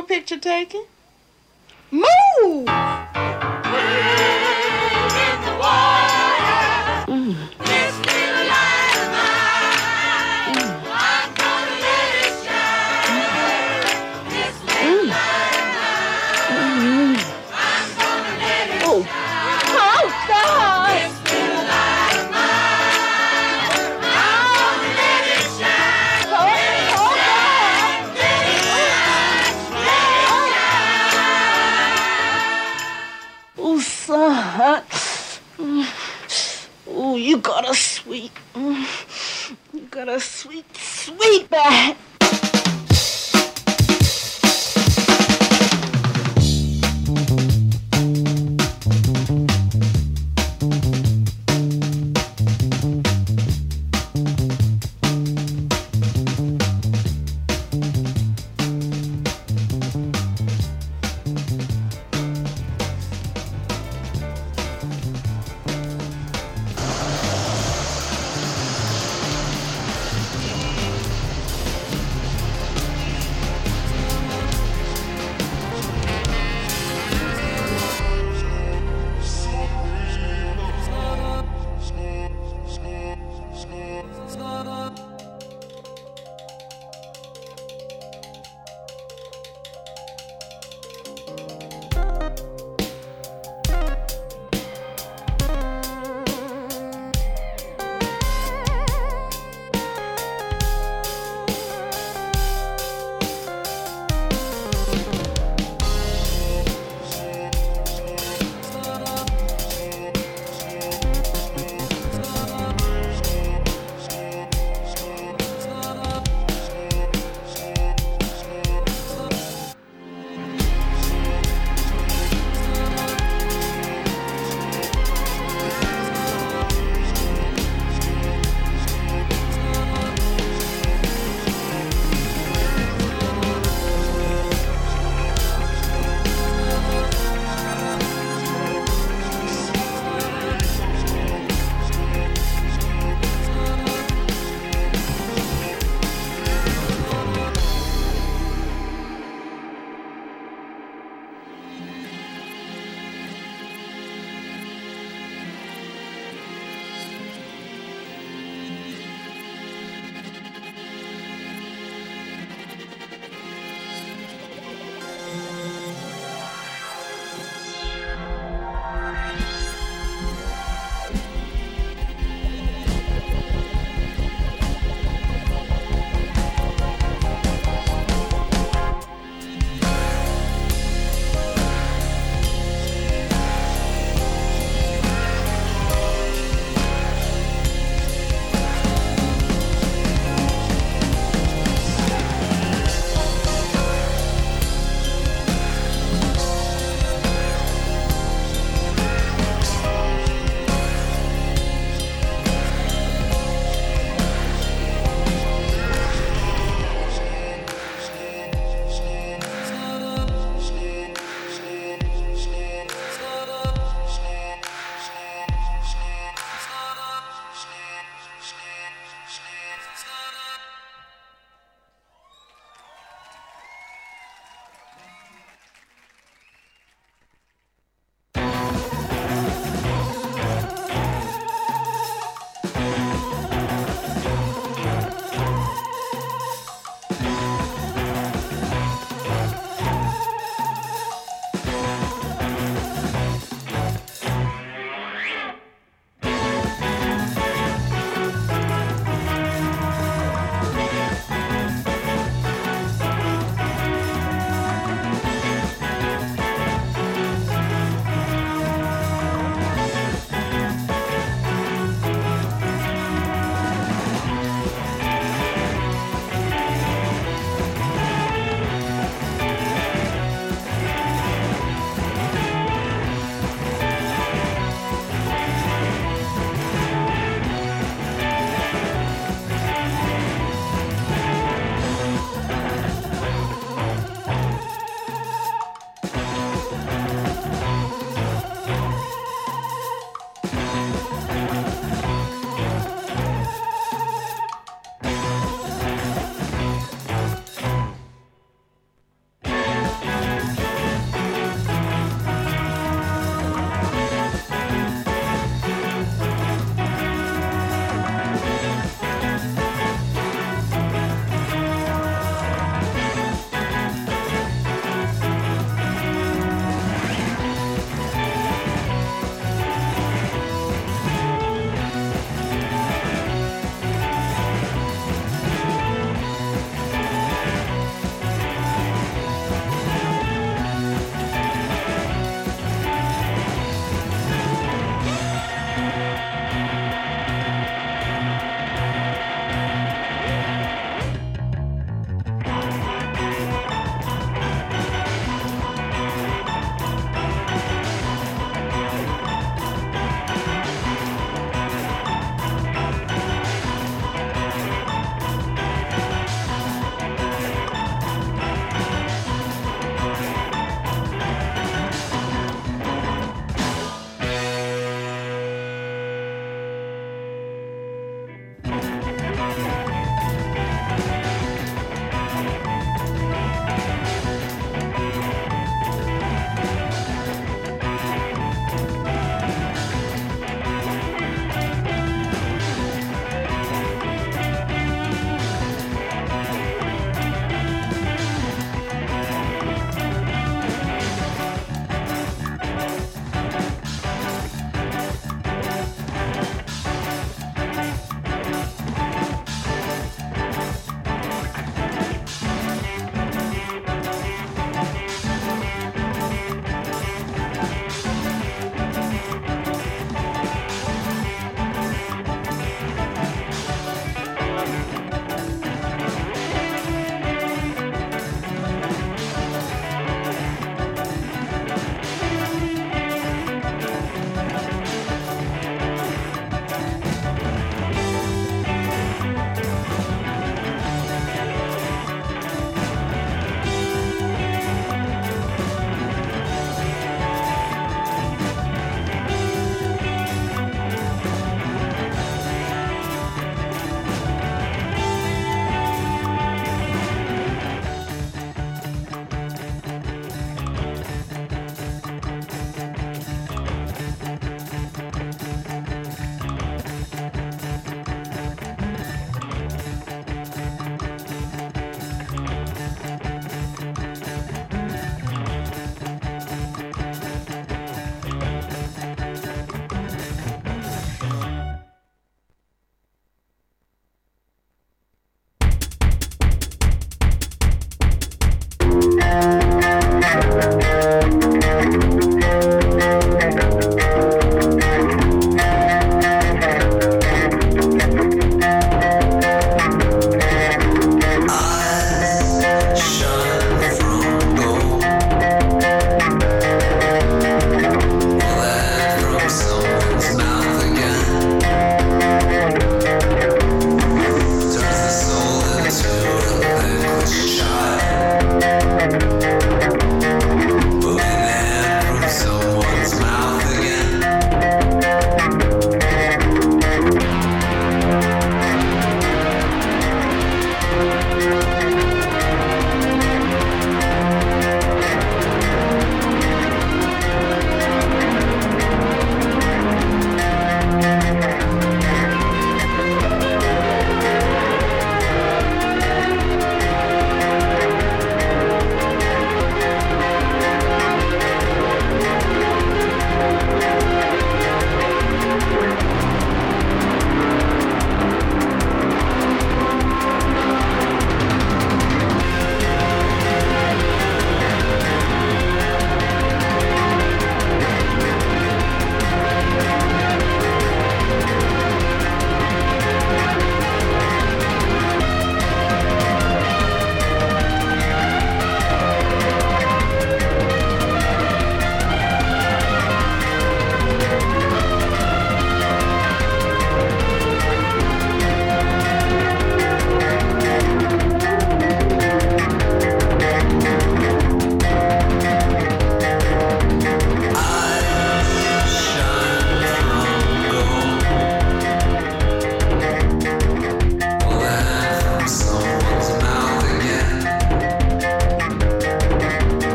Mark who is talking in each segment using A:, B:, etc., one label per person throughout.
A: your picture taken. Move! Got a sweet, sweet back.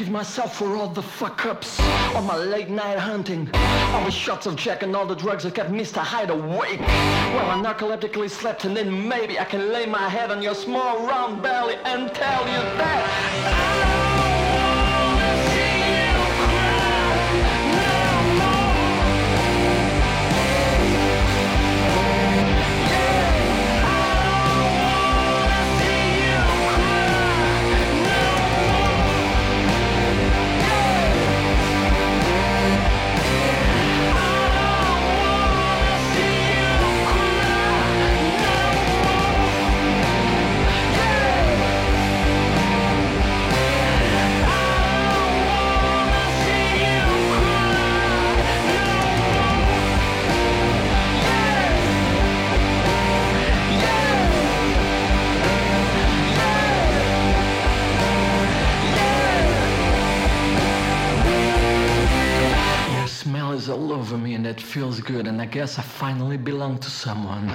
B: Forgive myself for all the fuck ups, all my late night hunting, all the shots of Jack and all the drugs that kept Mr. Hyde awake. Well, I narcoleptically slept and then maybe I can lay my head on your small round belly and tell you that. I feels good and I guess I finally belong to someone.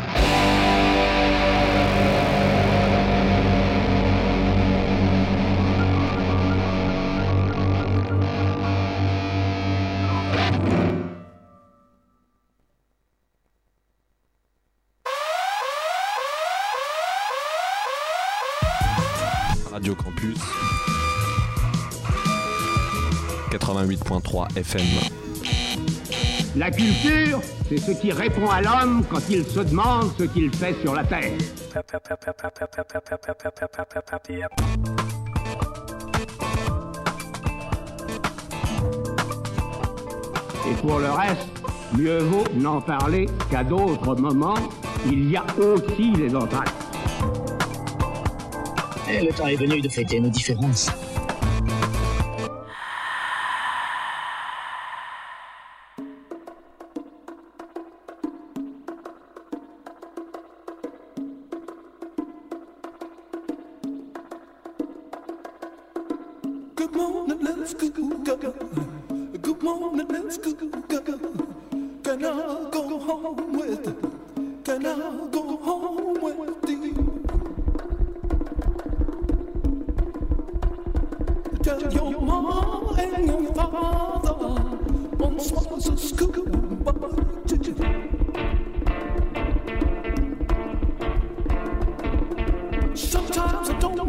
C: Radio Campus 88.3 FM.
D: La culture, c'est ce qui répond à l'homme quand il se demande ce qu'il fait sur la terre. Et pour le reste, mieux vaut n'en parler qu'à d'autres moments. Il y a aussi les entractes.
E: Et le temps est venu de fêter nos différences.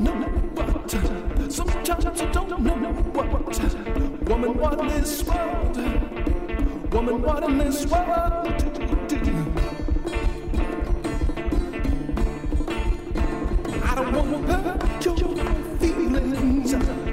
F: Know what. Sometimes I don't know what. Woman, what in this world? Woman, what in this world? I don't want to hurt your feelings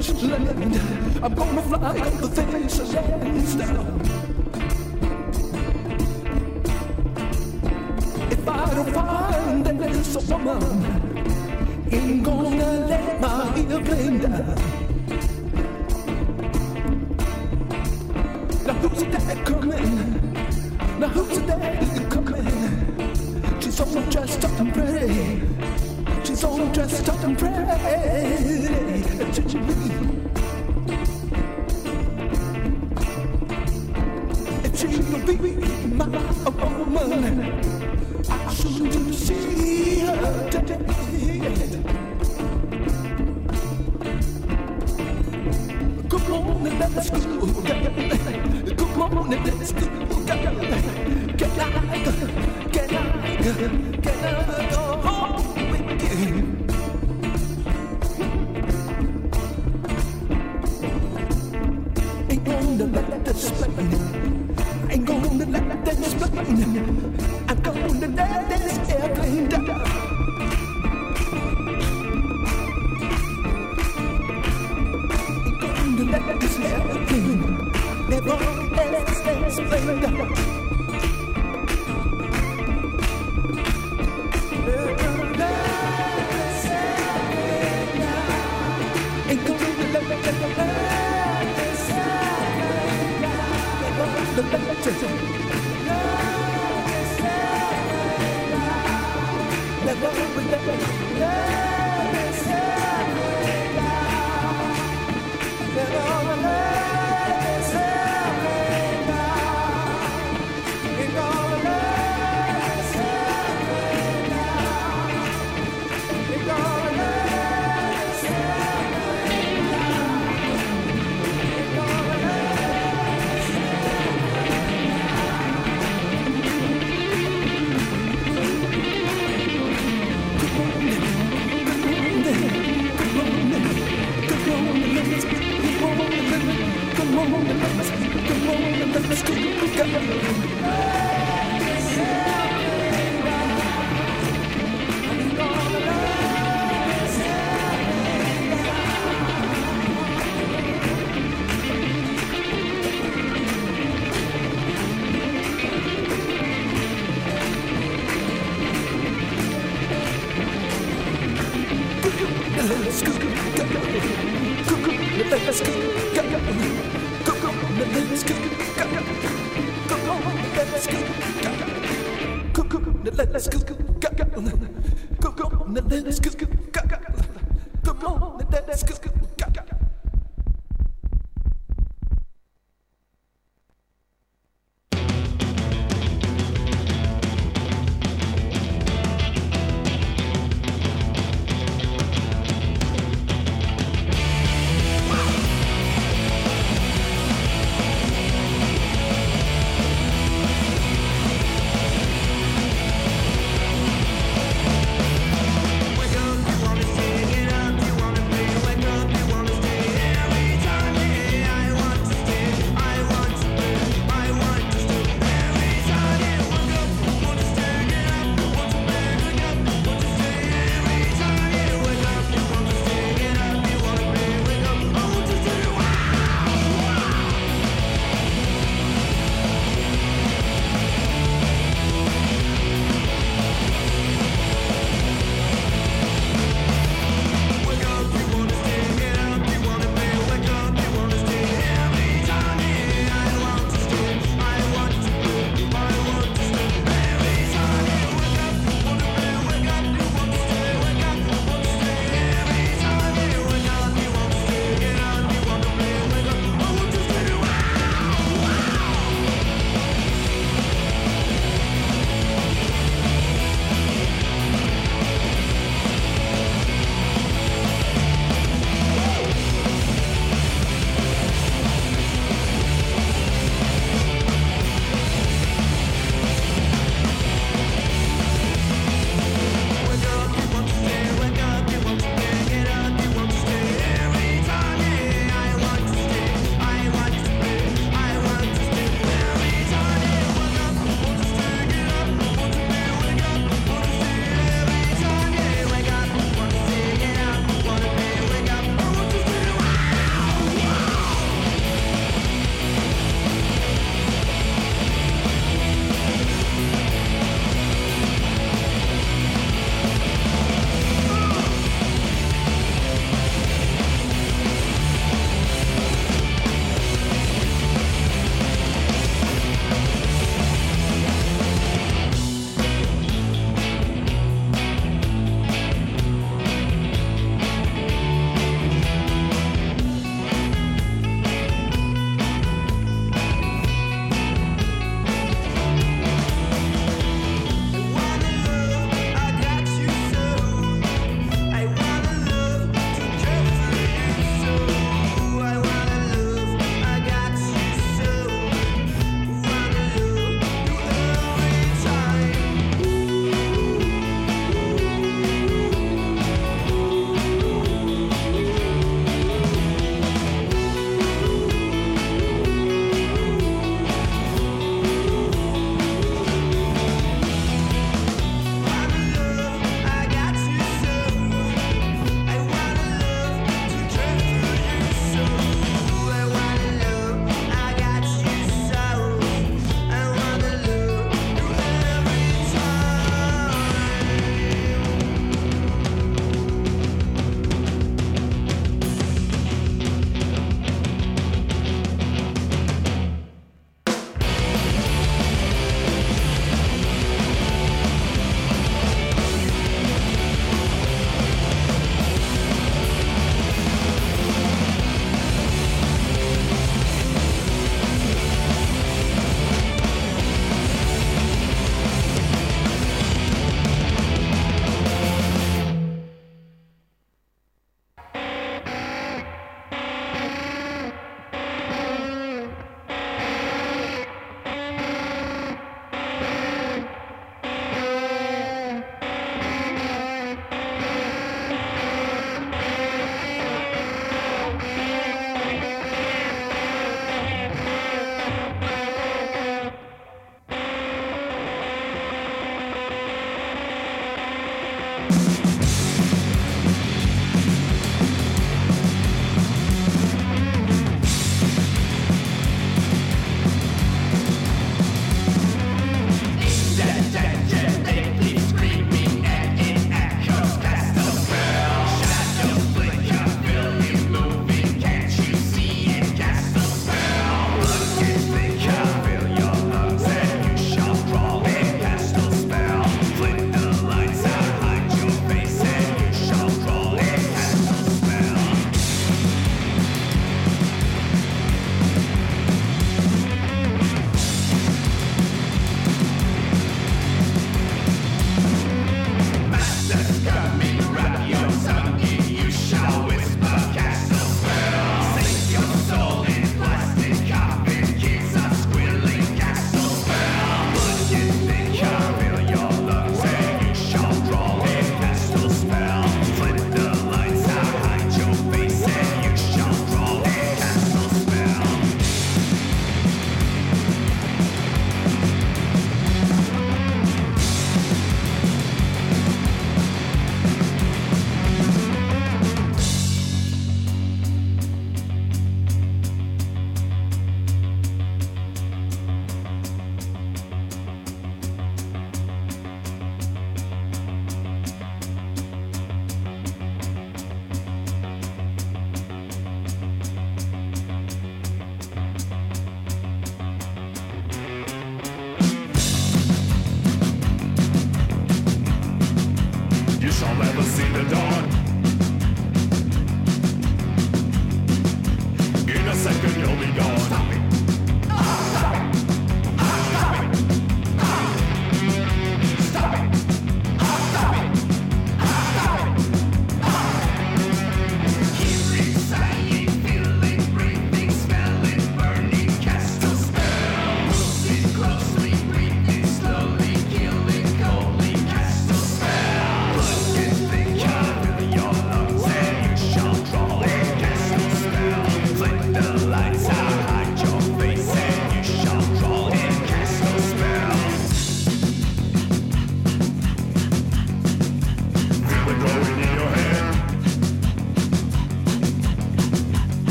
F: this land. I'm gonna fly over this land now. If I don't find there's a woman, ain't gonna let my airplane down.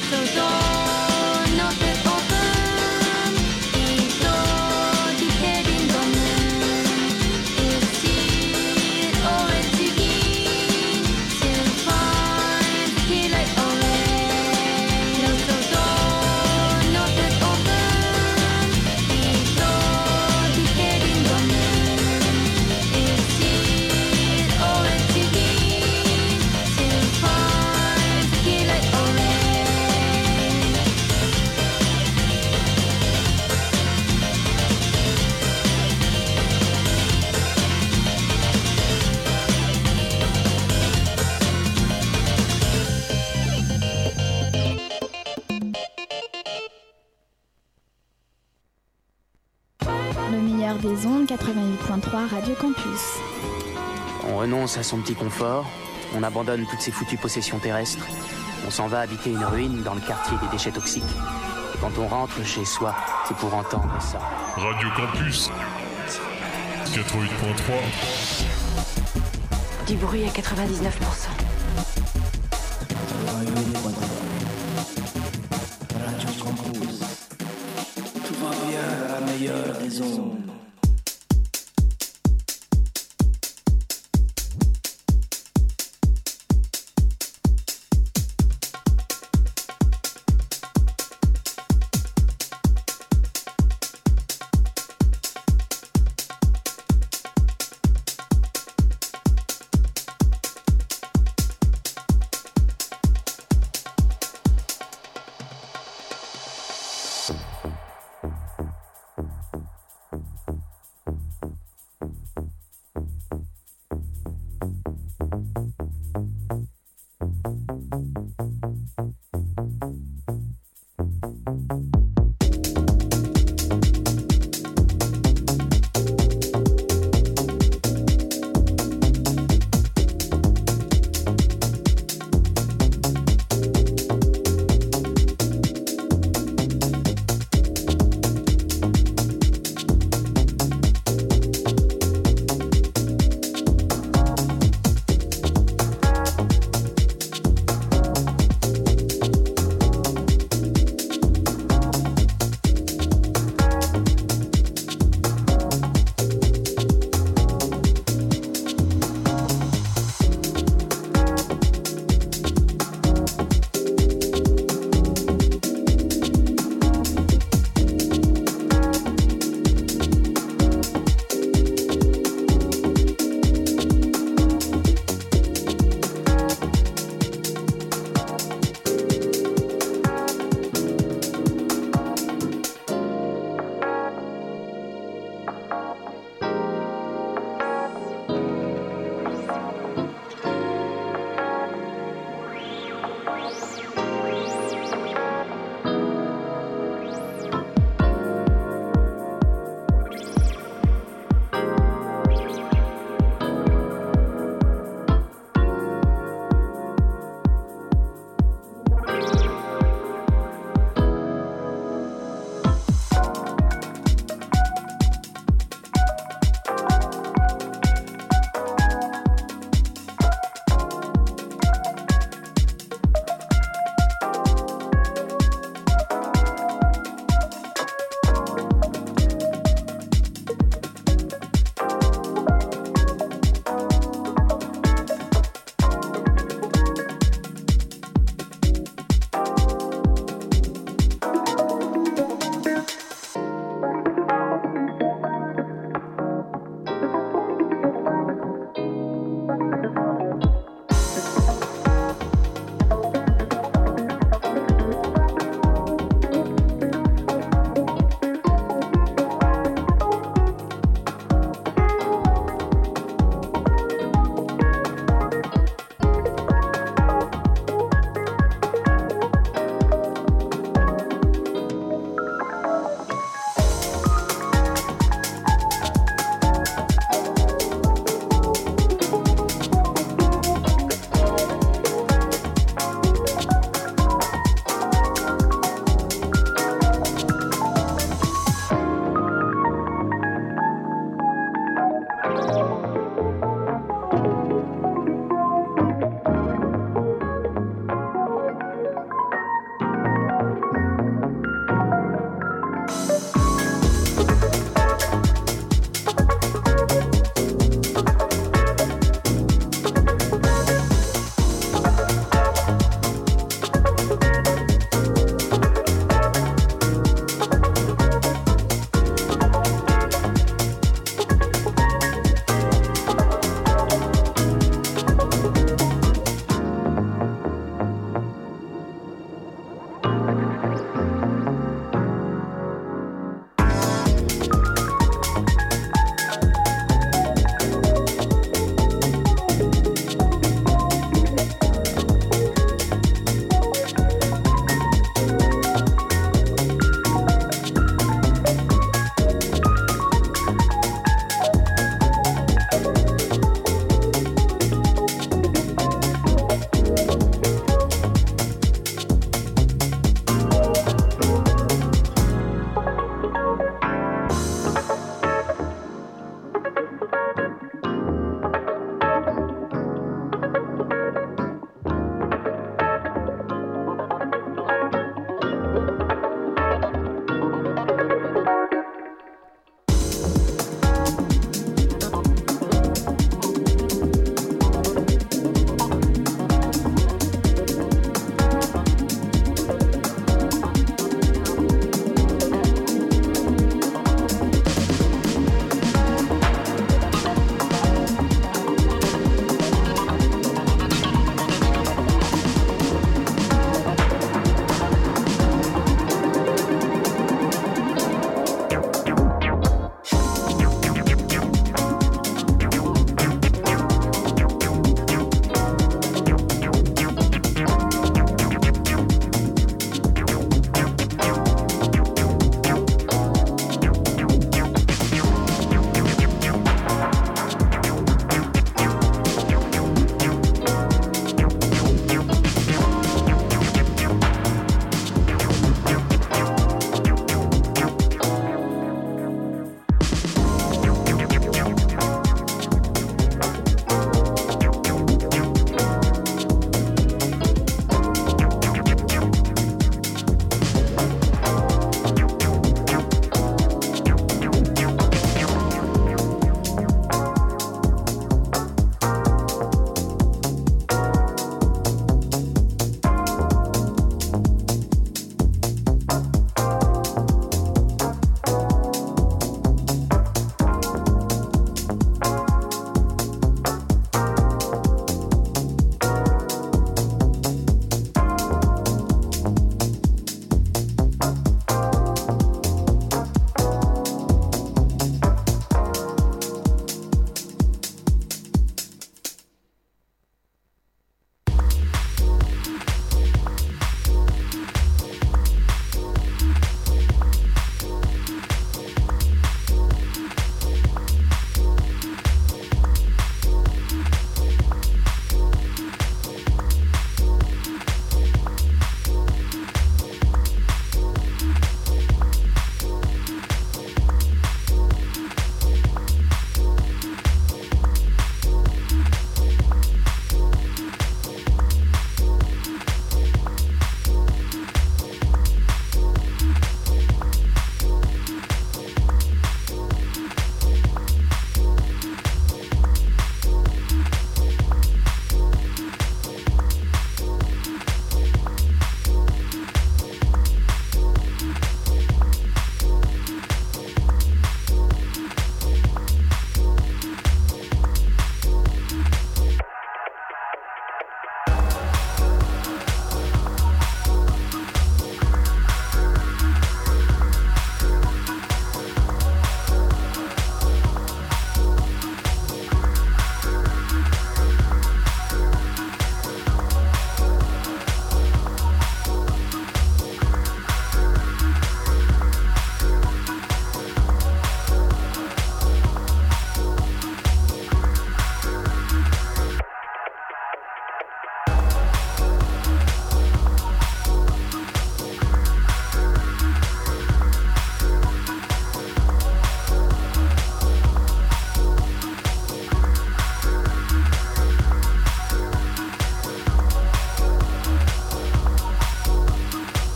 G: と renonce à son petit confort, on abandonne toutes ses foutues possessions terrestres, on s'en va habiter une ruine dans le quartier des déchets toxiques. Et quand on rentre chez soi, c'est pour entendre ça.
H: Radio Campus 88.3
I: Du bruit à 99%.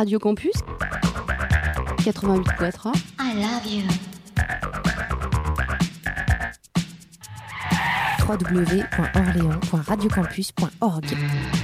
J: Radio Campus.
K: 88.3
L: I love you.
M: www.orléans.radiocampus.org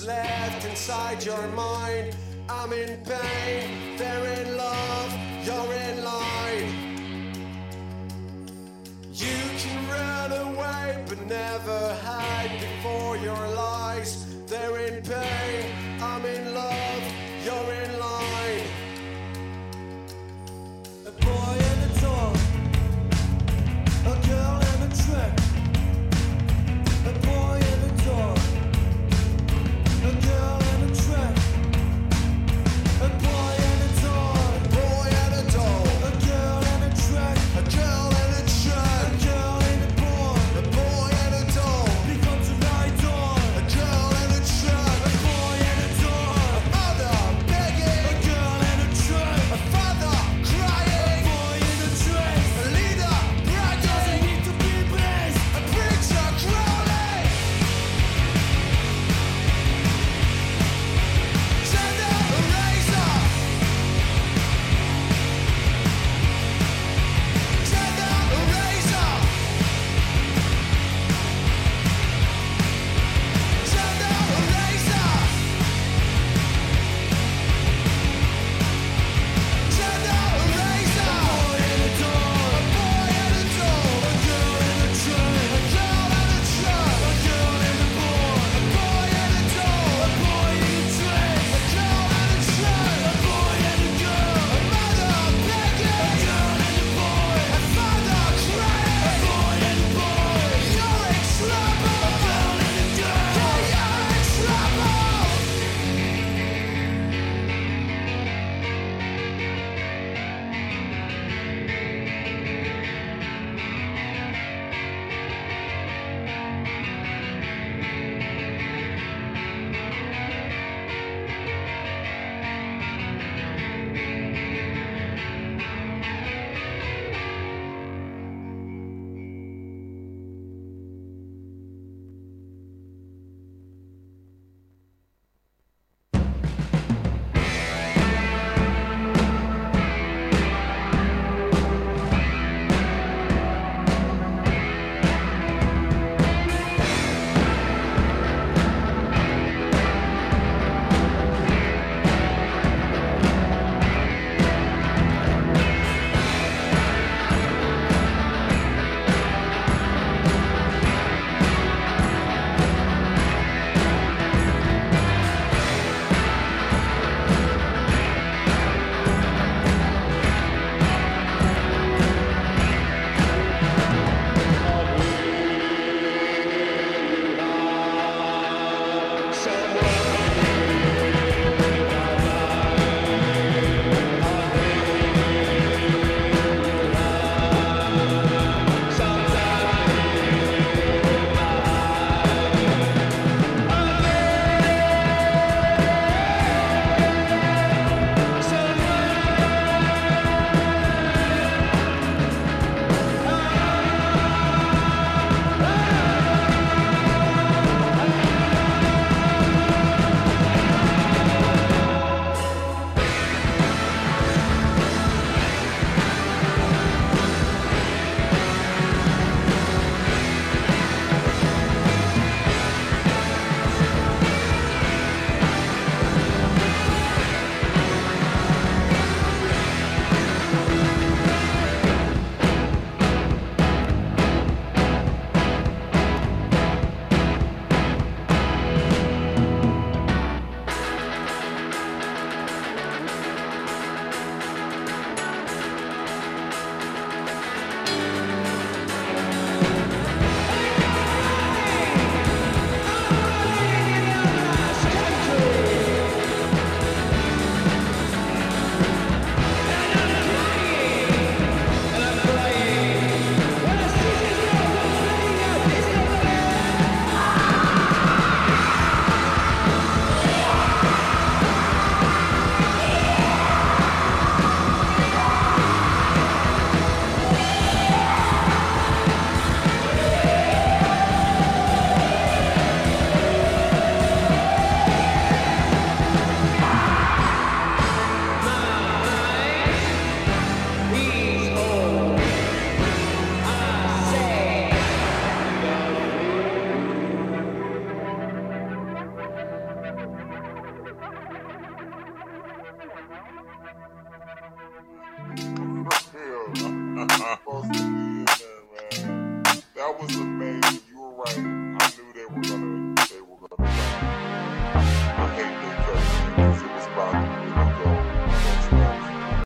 H: left inside your mind. I'm in pain.
N: There is